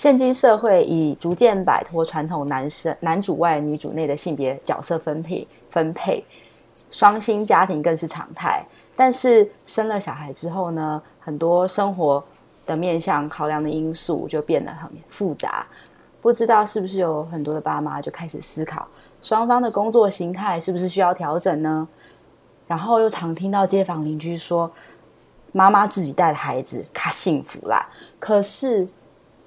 现今社会已逐渐摆脱传统男生男主外女主内的性别角色分配分配，双薪家庭更是常态。但是生了小孩之后呢，很多生活的面向考量的因素就变得很复杂。不知道是不是有很多的爸妈就开始思考，双方的工作形态是不是需要调整呢？然后又常听到街坊邻居说，妈妈自己带的孩子，她幸福啦。可是。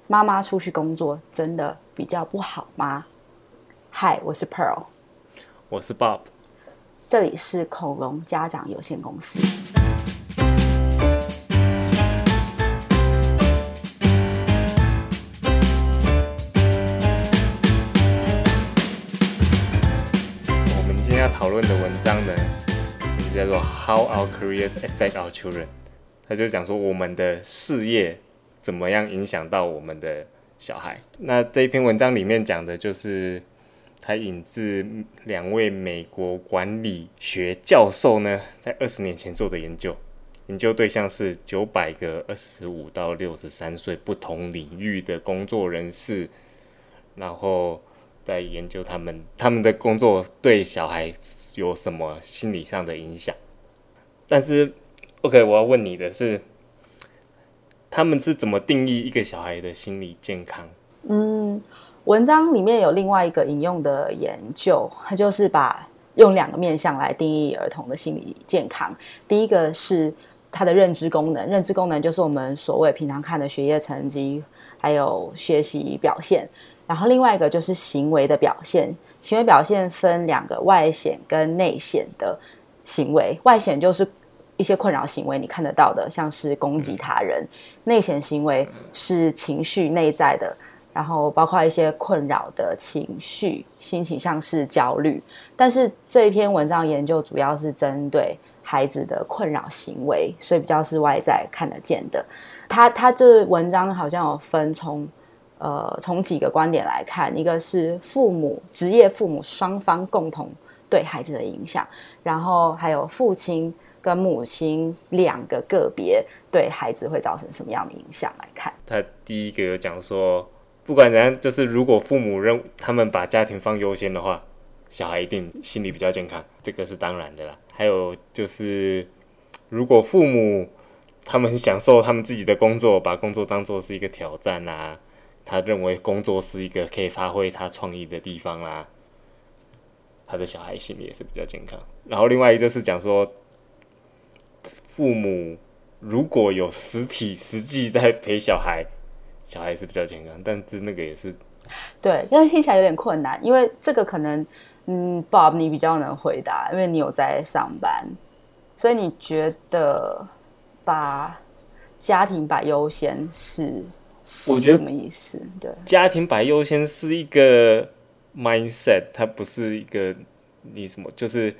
妈妈出去工作真的比较不好吗？嗨，我是 Pearl，我是 Bob，这里是恐龙家长有限公司。我们今天要讨论的文章呢，名字叫做《How Our Careers Affect Our Children》，他就讲说我们的事业。怎么样影响到我们的小孩？那这一篇文章里面讲的就是，他引自两位美国管理学教授呢，在二十年前做的研究，研究对象是九百个二十五到六十三岁不同领域的工作人士，然后在研究他们他们的工作对小孩有什么心理上的影响。但是，OK，我要问你的是。他们是怎么定义一个小孩的心理健康？嗯，文章里面有另外一个引用的研究，它就是把用两个面向来定义儿童的心理健康。第一个是他的认知功能，认知功能就是我们所谓平常看的学业成绩，还有学习表现。然后另外一个就是行为的表现，行为表现分两个外显跟内显的行为，外显就是。一些困扰行为，你看得到的，像是攻击他人；内显行为是情绪内在的，然后包括一些困扰的情绪，心情像是焦虑。但是这一篇文章研究主要是针对孩子的困扰行为，所以比较是外在看得见的。他他这文章好像有分从呃从几个观点来看，一个是父母职业父母双方共同对孩子的影响，然后还有父亲。跟母亲两个个别对孩子会造成什么样的影响来看？他第一个有讲说，不管怎样，就是如果父母认他们把家庭放优先的话，小孩一定心理比较健康，这个是当然的啦。还有就是，如果父母他们享受他们自己的工作，把工作当做是一个挑战啊，他认为工作是一个可以发挥他创意的地方啦、他的小孩心理也是比较健康。然后另外一个是讲说。父母如果有实体实际在陪小孩，小孩是比较健康，但是那个也是对，但是听起来有点困难，因为这个可能，嗯，Bob 你比较能回答，因为你有在上班，所以你觉得把家庭摆优先是，我觉得什么意思？对，家庭摆优先是一个 mindset，它不是一个你什么，就是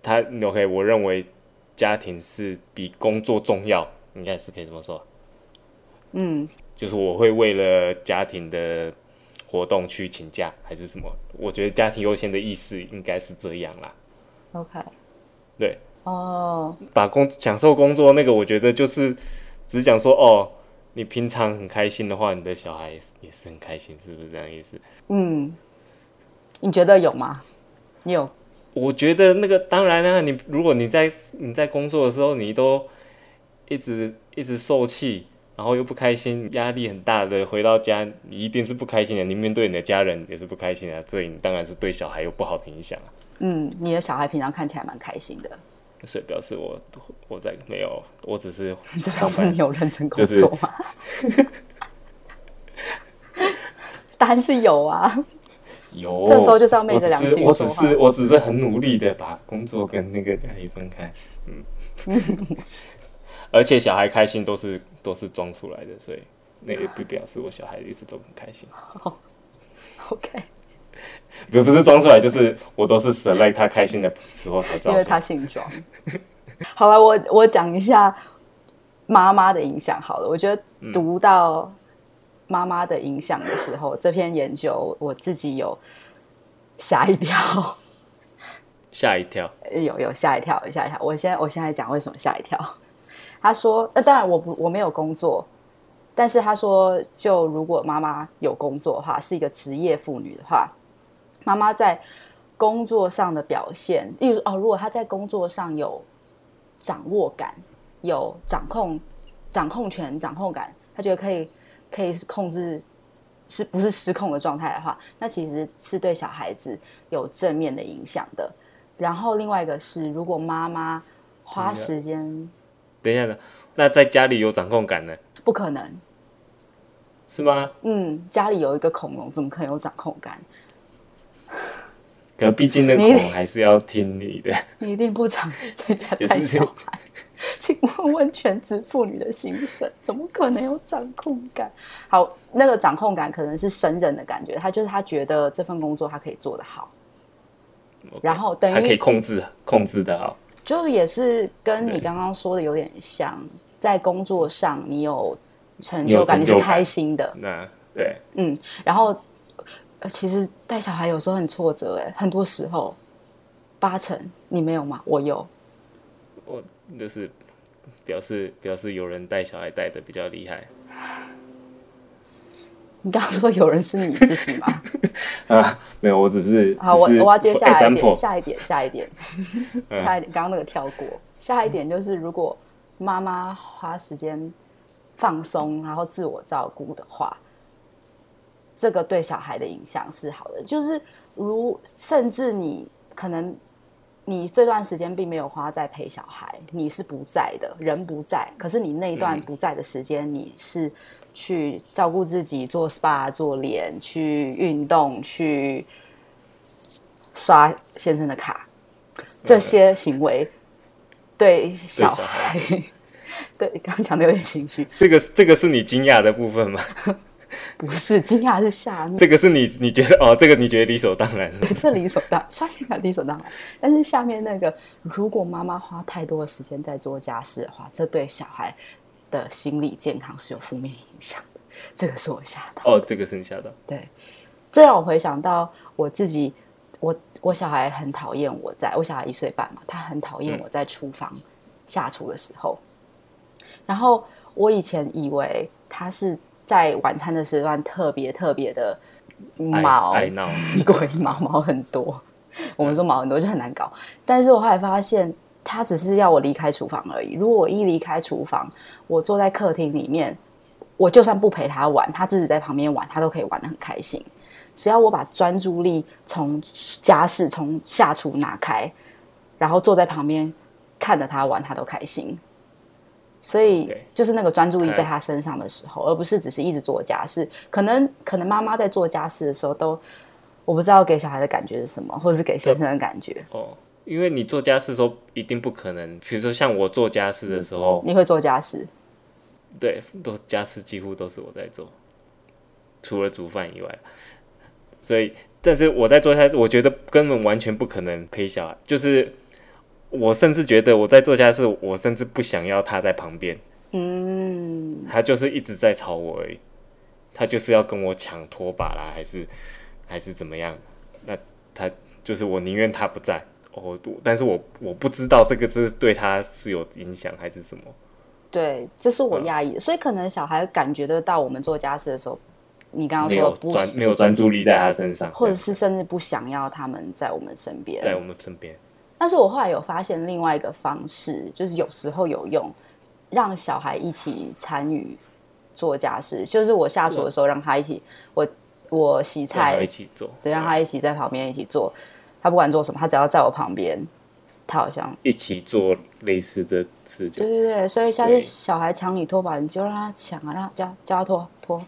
他 OK，我认为。家庭是比工作重要，应该是可以这么说。嗯，就是我会为了家庭的活动去请假，还是什么？我觉得家庭优先的意思应该是这样啦。OK，对，哦，把工享受工作那个，我觉得就是只是讲说，哦，你平常很开心的话，你的小孩也是也是很开心，是不是这样意思？嗯，你觉得有吗？你有？我觉得那个当然啊，你如果你在你在工作的时候，你都一直一直受气，然后又不开心，压力很大的回到家，你一定是不开心的。你面对你的家人也是不开心的，所以你当然是对小孩有不好的影响啊。嗯，你的小孩平常看起来蛮开心的，所以表示我我在没有，我只是 这表示你有认真工作吗？就是、答案是有啊。有，这时候就是要昧着良心。我只是，我只是很努力的把工作跟那个家里分开。嗯，而且小孩开心都是都是装出来的，所以那也不表示我小孩一直都很开心。好，OK，不不是装出来，就是我都是 select 他开心的时候才装，因为他姓庄。好了，我我讲一下妈妈的影响。好了，我觉得读到、嗯。妈妈的影响的时候，这篇研究我自己有吓一跳，吓一跳，有有吓一跳，吓一跳。我现在我现在讲为什么吓一跳。他说，那当然我不我没有工作，但是他说，就如果妈妈有工作的话，是一个职业妇女的话，妈妈在工作上的表现，例如哦，如果她在工作上有掌握感、有掌控、掌控权、掌控感，她觉得可以可以控制，是不是失控的状态的话，那其实是对小孩子有正面的影响的。然后另外一个是，如果妈妈花时间，等一下呢，那在家里有掌控感呢？不可能，是吗？嗯，家里有一个恐龙，怎么可能有掌控感？可毕竟那个恐龙还是要听你的。你一定不常在家 带小孩，请问问全职妇女的心声，怎么可能有掌控感？好，那个掌控感可能是神人的感觉，他就是他觉得这份工作他可以做得好。Okay, 然后等于他可以控制控制的好，就也是跟你刚刚说的有点像，在工作上你有成就感，你，就感你是开心的。那对，嗯，然后其实带小孩有时候很挫折，哎，很多时候八成你没有吗？我有，我就是表示表示有人带小孩带的比较厉害。你刚刚说有人是你自己吗？啊，没有，我只是 好，我我要接下来一点下一点，下一点，下一点，刚刚那个跳过，下一点就是如果妈妈花时间放松，然后自我照顾的话，这个对小孩的影响是好的。就是如甚至你可能你这段时间并没有花在陪小孩，你是不在的，人不在，可是你那一段不在的时间，你是。去照顾自己，做 SPA、做脸，去运动，去刷先生的卡，这些行为对小孩，对刚 刚讲的有点情绪。这个这个是你惊讶的部分吗？不是惊讶，是吓面。这个是你你觉得哦，这个你觉得理所当然是吗？是理所当然，刷新感理所当然。但是下面那个，如果妈妈花太多的时间在做家事的话，这对小孩。的心理健康是有负面影响的，这个是我吓到。哦，这个是你吓到。对，这让我回想到我自己，我我小孩很讨厌我在，我小孩一岁半嘛，他很讨厌我在厨房下厨的时候。嗯、然后我以前以为他是在晚餐的时段特别特别的毛 鬼毛毛很多。我们说毛很多就很难搞，但是我后来发现。他只是要我离开厨房而已。如果我一离开厨房，我坐在客厅里面，我就算不陪他玩，他自己在旁边玩，他都可以玩的很开心。只要我把专注力从家事、从下厨拿开，然后坐在旁边看着他玩，他都开心。所以就是那个专注力在他身上的时候，而不是只是一直做家事。可能可能妈妈在做家事的时候，都我不知道给小孩的感觉是什么，或者是给先生的感觉。哦。因为你做家事的时候一定不可能，比如说像我做家事的时候，你会做家事？对，都家事几乎都是我在做，除了煮饭以外。所以，但是我在做家事，我觉得根本完全不可能陪小孩。就是我甚至觉得我在做家事，我甚至不想要他在旁边。嗯，他就是一直在吵我而已，他就是要跟我抢拖把啦，还是还是怎么样？那他就是我宁愿他不在。哦，但是我我不知道这个是对他是有影响还是什么。对，这是我压抑的，嗯，所以可能小孩感觉得到我们做家事的时候，你刚刚说不专没有专注力在他身上，或者是甚至不想要他们在我们身边，在我们身边。但是我后来有发现另外一个方式，就是有时候有用，让小孩一起参与做家事，就是我下厨的时候让他一起，我我洗菜一起做，对，让他一起在旁边一起做。他不管做什么，他只要在我旁边，他好像一起做类似的事。对对对，所以下次小孩抢你拖把，你就让他抢啊，让他叫叫他拖拖。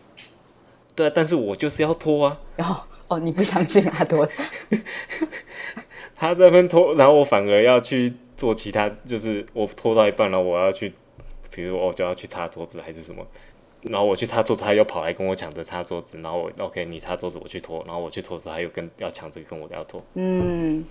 对啊，但是我就是要拖啊。然后哦，你不相信他拖？他在那边拖，然后我反而要去做其他，就是我拖到一半了，我要去，比如我就要去擦桌子还是什么。然后我去擦桌子，他又跑来跟我抢着擦桌子。然后我 OK，你擦桌子，我去拖。然后我去拖的时候，他又跟要抢着跟我要拖。嗯，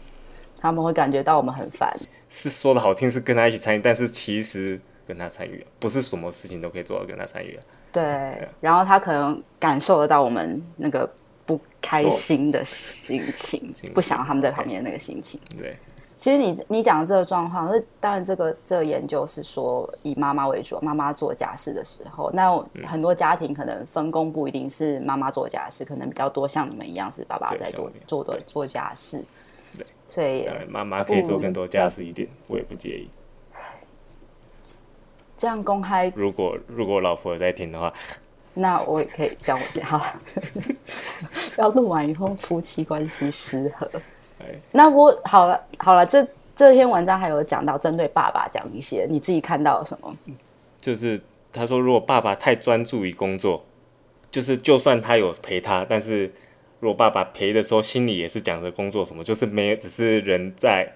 他们会感觉到我们很烦。是说的好听是跟他一起参与，但是其实跟他参与不是什么事情都可以做到跟他参与。对，对，然后他可能感受得到我们那个不开心的心情，不想要他们在旁边那个心情。对，其实你你讲的这个状况，那当然这个这个研究是说以妈妈为主，妈妈做家事的时候，那很多家庭可能分工不一定是妈妈做家事，可能比较多像你们一样是爸爸在做做的做家事。对，所以妈妈可以做更多家事一点，我也不介意。这样公开，如果如果老婆有在听的话，那我也可以讲我家，要录完以后夫妻关系失和。那我好了好了，这这篇文章还有讲到针对爸爸讲一些，你自己看到了什么？就是他说，如果爸爸太专注于工作，就是就算他有陪他，但是如果爸爸陪的时候，心里也是讲着工作什么，就是没只是人在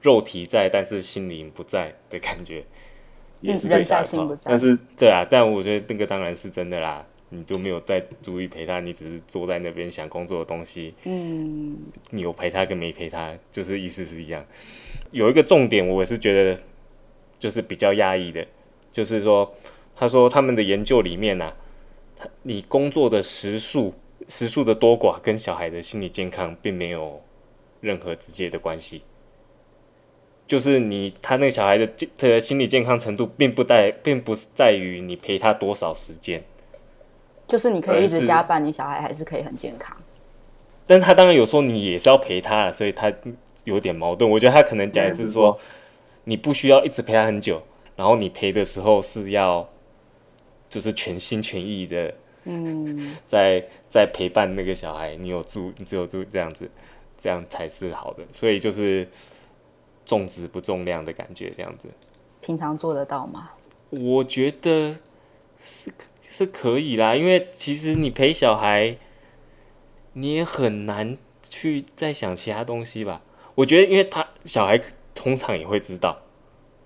肉体在，但是心灵不在的感觉，也是人在心不在。但是对啊，但我觉得那个当然是真的啦。你都没有在注意陪他，你只是坐在那边想工作的东西。嗯，你有陪他跟没陪他，就是意思是一样。有一个重点，我是觉得就是比较压抑的，就是说，他说他们的研究里面呢、啊，你工作的时数时数的多寡跟小孩的心理健康并没有任何直接的关系。就是你他那个小孩的健的心理健康程度，并不在，并不是在于你陪他多少时间。就是你可以一直加班，你小孩还是可以很健康。但他当然有说你也是要陪他了，所以他有点矛盾。我觉得他可能讲的就是说，你不需要一直陪他很久，然后你陪的时候是要就是全心全意的，嗯，在在陪伴那个小孩。你有注，你只有注这样子，这样才是好的。所以就是重质不重量的感觉，这样子。平常做得到吗？我觉得是。是可以啦，因为其实你陪小孩，你也很难去再想其他东西吧。我觉得，因为他小孩通常也会知道，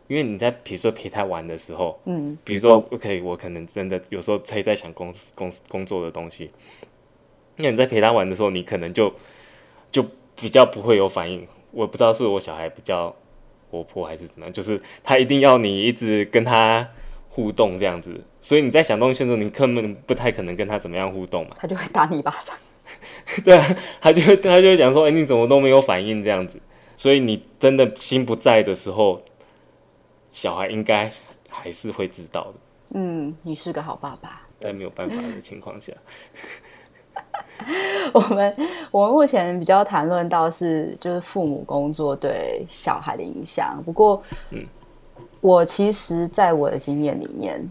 因为你在比如说陪他玩的时候，嗯，比如说 OK，我可能真的有时候他在想工工工作的东西，那你在陪他玩的时候，你可能就就比较不会有反应。我不知道是我小孩比较活泼还是怎么样，就是他一定要你一直跟他互动这样子。所以你在想东西的时候，你根本不太可能跟他怎么样互动嘛。他就会打你一巴掌。对啊，他就他就会讲说：“哎，你怎么都没有反应这样子？”所以你真的心不在的时候，小孩应该还是会知道的。嗯，你是个好爸爸。在没有办法的情况下，我们我们目前比较谈论到是就是父母工作对小孩的影响。不过，嗯，我其实在我的经验里面。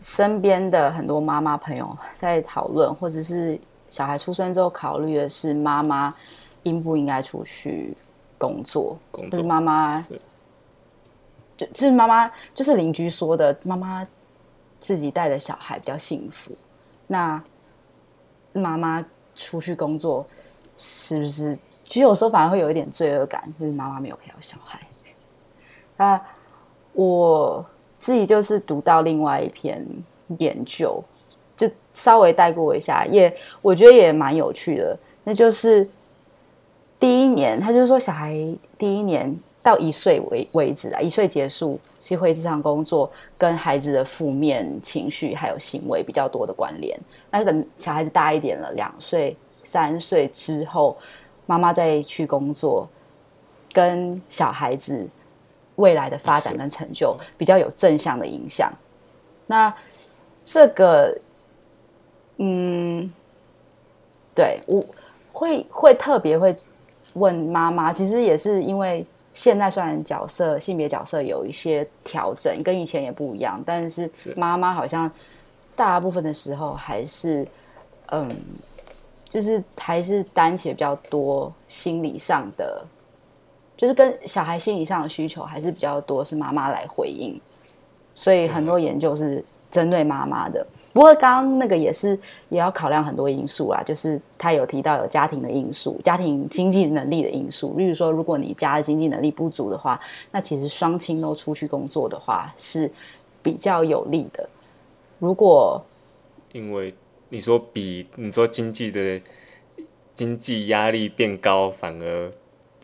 身边的很多妈妈朋友在讨论，或者是小孩出生之后考虑的是妈妈应不应该出去工作，工作就是妈妈就是妈妈就是邻居说的，妈妈自己带的小孩比较幸福。那妈妈出去工作是不是？其实有时候反而会有一点罪恶感，就是妈妈没有陪到小孩。那我。自己就是读到另外一篇研究，就稍微带过一下，也我觉得也蛮有趣的。那就是第一年，他就是说小孩第一年到一岁为为止啊，一岁结束其实会职场工作，跟孩子的负面情绪还有行为比较多的关联。那等小孩子大一点了，两岁、三岁之后，妈妈再去工作，跟小孩子。未来的发展跟成就比较有正向的影响。那这个，嗯，对，我会会特别会问妈妈，其实也是因为现在虽然角色性别角色有一些调整，跟以前也不一样，但是妈妈好像大部分的时候还是，嗯，就是还是担起比较多心理上的。就是跟小孩心理上的需求还是比较多，是妈妈来回应，所以很多研究是针对妈妈的。不过刚刚那个也是也要考量很多因素啦，就是他有提到有家庭的因素、家庭经济能力的因素。例如说，如果你家的经济能力不足的话，那其实双亲都出去工作的话是比较有利的。如果因为你说比你说经济的经济压力变高，反而。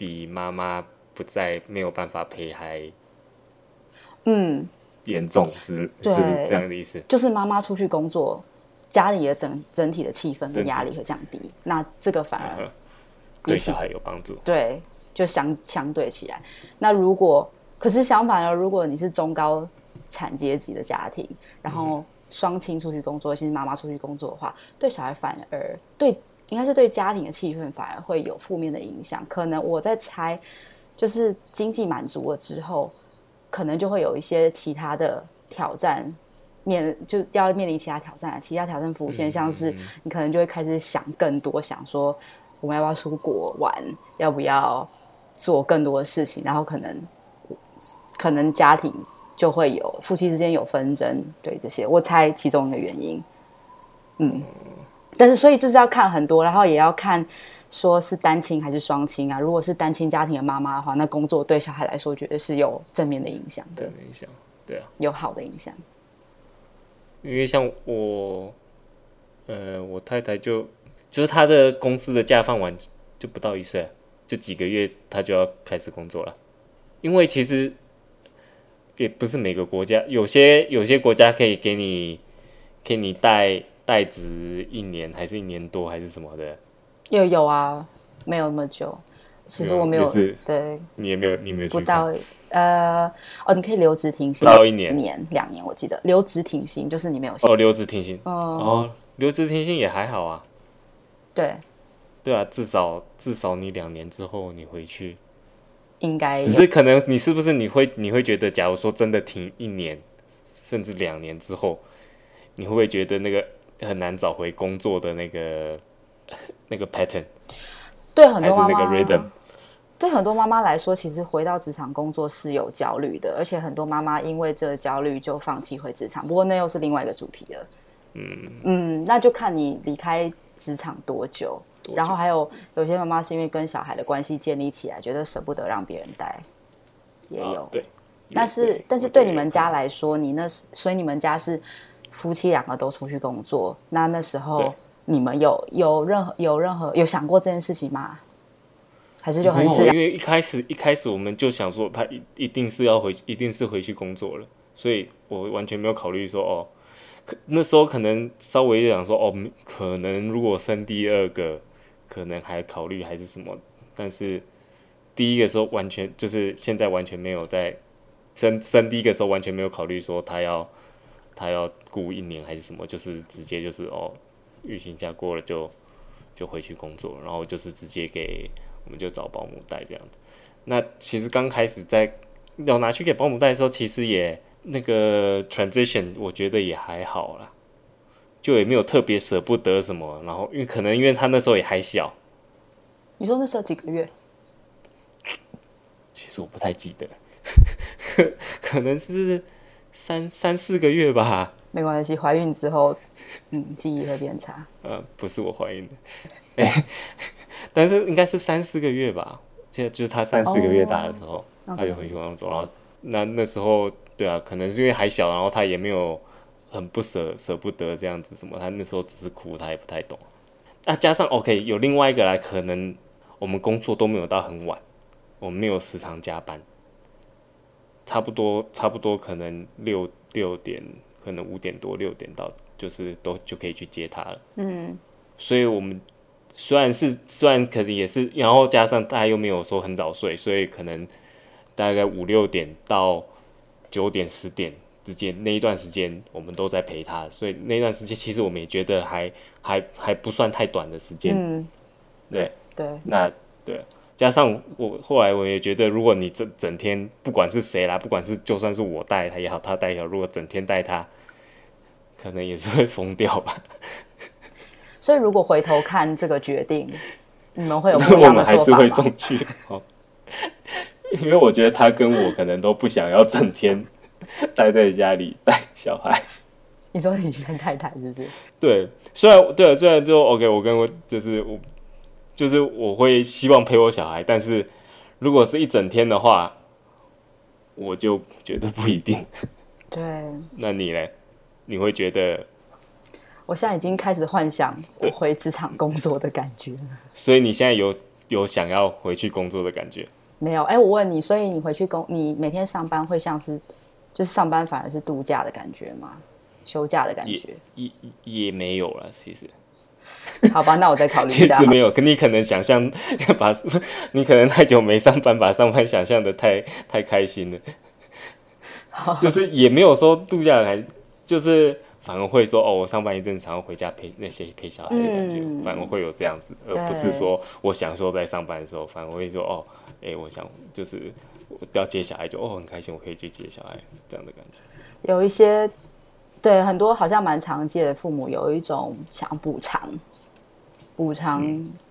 比妈妈不在没有办法陪还，嗯，严重是 是这样的意思。就是妈妈出去工作，家里的整整体的气氛跟压力会降低，那这个反而对小孩有帮助。对，就相相对起来。那如果可是相反呢？如果你是中高产阶级的家庭，然后双亲出去工作，其实妈妈出去工作的话，对小孩反而对应该是对家庭的气氛反而会有负面的影响。可能我在猜，就是经济满足了之后，可能就会有一些其他的挑战面，就要面临其他挑战，其他挑战浮现，像是你可能就会开始想更多，想说我们要不要出国玩，要不要做更多的事情，然后可能。可能家庭就会有夫妻之间有纷争，对这些，我猜其中一个原因。嗯，但是所以就是要看很多，然后也要看说是单亲还是双亲啊。如果是单亲家庭的妈妈的话，那工作对小孩来说绝对是有正面的影响的，正面影响，对啊，有好的影响。因为像我，呃，我太太就就是她的公司的假放完就不到一岁，就几个月她就要开始工作了，因为其实。也不是每个国家，有些有些国家可以给你给你带带职一年，还是一年多，还是什么的？有有啊，没有那么久。其实我没有，是。对，你也没有，你没有去不到呃哦，你可以留职停薪到一年。年两年，我记得。留职停薪就是你没有哦，留职停薪。哦，哦，留职停薪也还好啊。对。对啊，至少至少你两年之后你回去。应该。只是可能你是不是你会你会觉得，假如说真的停一年甚至两年之后，你会不会觉得那个很难找回工作的那个那个 pattern？对很多妈妈，还是那个 rhythm？对很多妈妈来说，其实回到职场工作是有焦虑的，而且很多妈妈因为这个焦虑就放弃回职场。不过那又是另外一个主题了。嗯嗯，那就看你离开职场多久。然后还有有些妈妈是因为跟小孩的关系建立起来，觉得舍不得让别人带，也有。啊、对，但是但是对你们家来说，你那所以你们家是夫妻两个都出去工作，那那时候你们有有任何有任何有想过这件事情吗？还是就很自然？因为一开始一开始我们就想说他一一定是要回一定是回去工作了，所以我完全没有考虑说哦，可那时候可能稍微想说哦，可能如果生第二个。可能还考虑还是什么，但是第一个时候完全就是现在完全没有在生生第一个时候完全没有考虑说他要他要雇一年还是什么，就是直接就是哦，育婴假过了就就回去工作，然后就是直接给我们就找保姆带这样子。那其实刚开始在要拿去给保姆带的时候，其实也那个 transition 我觉得也还好啦。就也没有特别舍不得什么，然后因为可能因为他那时候也还小，你说那时候几个月？其实我不太记得，可能是三三四个月吧。没关系，怀孕之后，嗯，记忆会变差。呃，不是我怀孕的，欸、但是应该是三四个月吧。现在就是他三四个月大的时候，哦、他就回去工作，然后那那时候对啊，可能是因为还小，然后他也没有。很不舍舍不得这样子什么，他那时候只是哭，他也不太懂。那、啊、加上 OK，有另外一个来，可能我们工作都没有到很晚，我们没有时常加班，差不多差不多可能六六点，可能五点多六点到，就是都就可以去接他了。嗯，所以我们虽然是虽然可能也是，然后加上大家又没有说很早睡，所以可能大概五六点到九点十点。之间那一段时间，我们都在陪他，所以那段时间其实我们也觉得还还还不算太短的时间。嗯，对对，那对，加上我后来我也觉得，如果你整整天不管是谁啦，不管是就算是我带他也好，他带也好，如果整天带他，可能也是会疯掉吧。所以如果回头看这个决定，你们会有不一样的做法吗？我们还是会送去，因为我觉得他跟我可能都不想要整天。待在家里带小孩，你说你跟太太是不是？对，虽然对，虽然就 OK，我跟我就是我，就是我会希望陪我小孩，但是如果是一整天的话，我就觉得不一定。对，那你呢？你会觉得？我现在已经开始幻想我回职场工作的感觉了。所以你现在有有想要回去工作的感觉？没有。哎、欸，我问你，所以你回去工，你每天上班会像是？就是上班反而是度假的感觉吗？休假的感觉也也也没有了，其实。好吧，那我再考虑一下。其实没有，可你可能想象 把，你可能太久没上班，把上班想象的太太开心了。就是也没有说度假还就是反而会说哦，我上班一阵子，想要回家陪那些陪小孩的感觉，嗯、反而会有这样子，而不是说我享受在上班的时候，反而会说哦，哎、欸，我想就是要接小孩就哦很开心，我可以去接小孩这样的感觉。有一些对很多好像蛮常见的父母有一种想补偿。补偿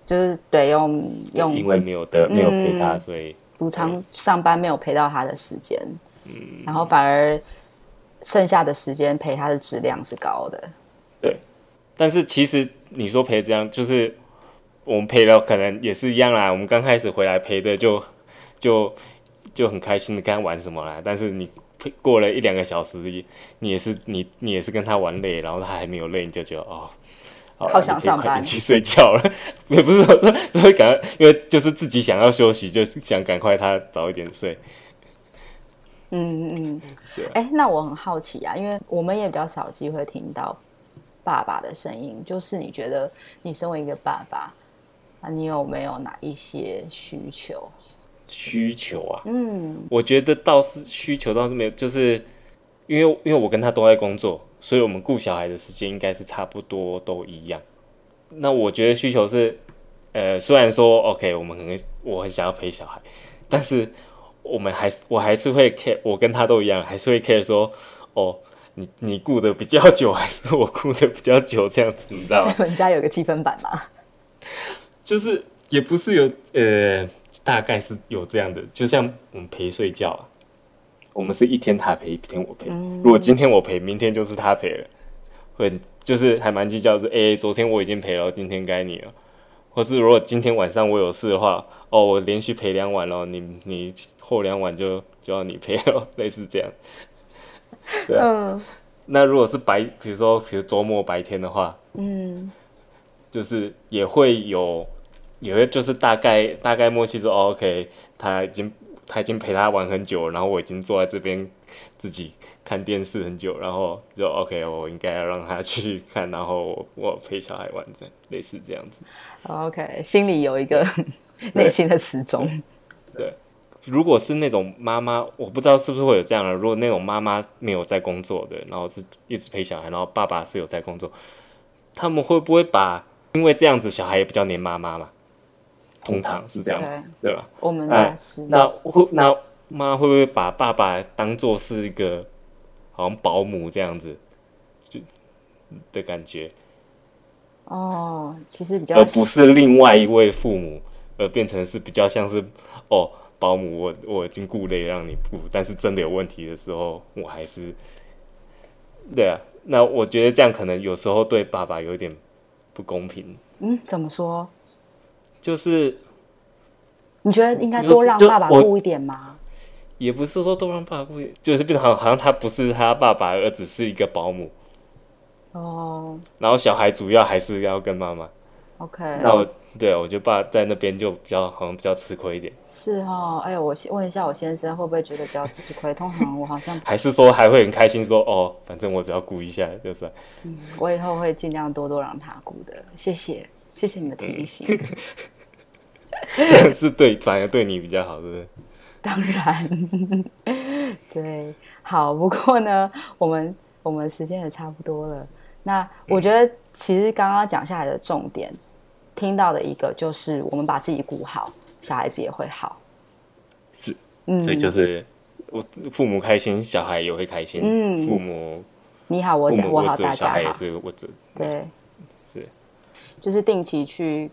就是对用用，因为没有的没有陪他，嗯、所以补偿上班没有陪到他的时间，嗯，然后反而剩下的时间陪他的质量是高的，对。但是其实你说陪这样，就是我们陪了，可能也是一样啦。我们刚开始回来陪的就就就很开心的跟他玩什么啦。但是你陪 过了一两个小时，你也是你你也是跟他玩累，然后他还没有累，你就觉得哦。好，好想上班去睡觉了，也不是说说赶，因为就是自己想要休息，就是想赶快他早一点睡。嗯嗯。哎、欸，那我很好奇啊，因为我们也比较少机会听到爸爸的声音。就是你觉得你身为一个爸爸，啊，你有没有哪一些需求？需求啊，嗯，我觉得倒是需求倒是没有，就是因为因为我跟他都在工作。所以，我们顾小孩的时间应该是差不多都一样。那我觉得需求是，呃，虽然说 OK，我们可能我很想要陪小孩，但是我们还是我还是会 care，我跟他都一样，还是会 care 说，哦，你你顾的比较久，还是我顾的比较久，这样子，你知道吗？我们家有个积分板嘛？就是也不是有，呃，大概是有这样的，就像我们陪睡觉啊。我们是一天他陪，一天我陪。如果今天我陪，明天就是他陪了，会就是还蛮计较，是哎，昨天我已经陪了，今天该你了。或是如果今天晚上我有事的话，哦，我连续陪两晚了，你你后两晚就就要你陪了，类似这样。对啊。嗯。那如果是白，比如说，比如周末白天的话，嗯，就是也会有，有些就是大概大概默契说，哦，OK，他已经。他已经陪他玩很久，然后我已经坐在这边自己看电视很久，然后就 OK，我应该要让他去看，然后我 陪小孩玩，这样类似这样子。OK，心里有一个内心的时钟。对，如果是那种妈妈，我不知道是不是会有这样的。如果那种妈妈没有在工作的，然后是一直陪小孩，然后爸爸是有在工作，他们会不会把因为这样子小孩也比较黏妈妈嘛？通常是这样子，对，对吧？我们家是。那会那妈会不会把爸爸当做是一个好像保姆这样子，就的感觉？哦，其实比较，而不是另外一位父母，而变成是比较像是哦保姆，我我已经顾累让你顾，但是真的有问题的时候，我还是对啊。那我觉得这样可能有时候对爸爸有点不公平。嗯，怎么说？就是，你觉得应该多让爸爸顾一点吗？也不是说多让爸爸顾，就是变成好像他不是他爸爸，而只是一个保姆。哦。然后小孩主要还是要跟妈妈。OK。那我对我觉得爸在那边就比较好像比较吃亏一点。是哦，哎呦，我问一下我先生会不会觉得比较吃亏？通常我好像还是说还会很开心说哦，反正我只要顾一下就算。嗯，我以后会尽量多多让他顾的，谢谢。谢谢你的提醒，是对，反而对你比较好，是不是？当然，对，好。不过呢，我们我们时间也差不多了。那我觉得，其实刚刚讲下来的重点，听到的一个就是，我们把自己顾好，小孩子也会好。是，嗯，所以就是我父母开心，小孩也会开心。嗯，父母你好，我讲我好，大家好，小孩也是我对，是。就是定期去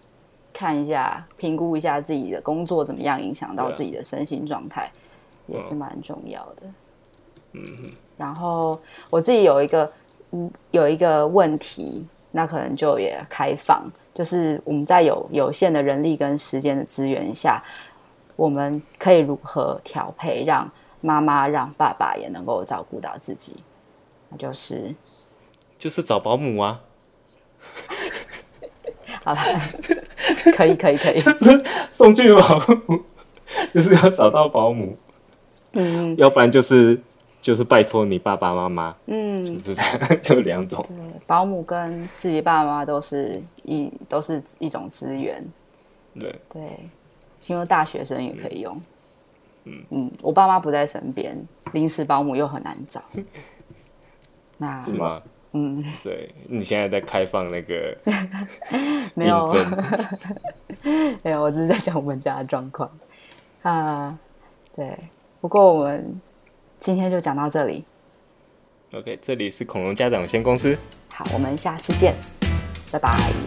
看一下，评估一下自己的工作怎么样，影响到自己的身心状态，也是蛮重要的。嗯，然后我自己有一个，嗯，有一个问题，那可能就也开放，就是我们在有有限的人力跟时间的资源下，我们可以如何调配，让妈妈、让爸爸也能够照顾到自己？那就是，就是找保姆啊。好了，可以可以可以，就是送去保姆，就是要找到保姆，嗯，要不然就是就是拜托你爸爸妈妈，嗯，就是 就两种。对，保姆跟自己爸爸妈妈都是一都是一种资源。对对，听说大学生也可以用。嗯嗯，我爸妈不在身边，临时保姆又很难找。那是吗？嗯，对，你现在在开放那个 没有没有，我只是在讲我们家的状况啊。对，不过我们今天就讲到这里。OK，这里是恐龙家长有限公司。好，我们下次见，拜拜。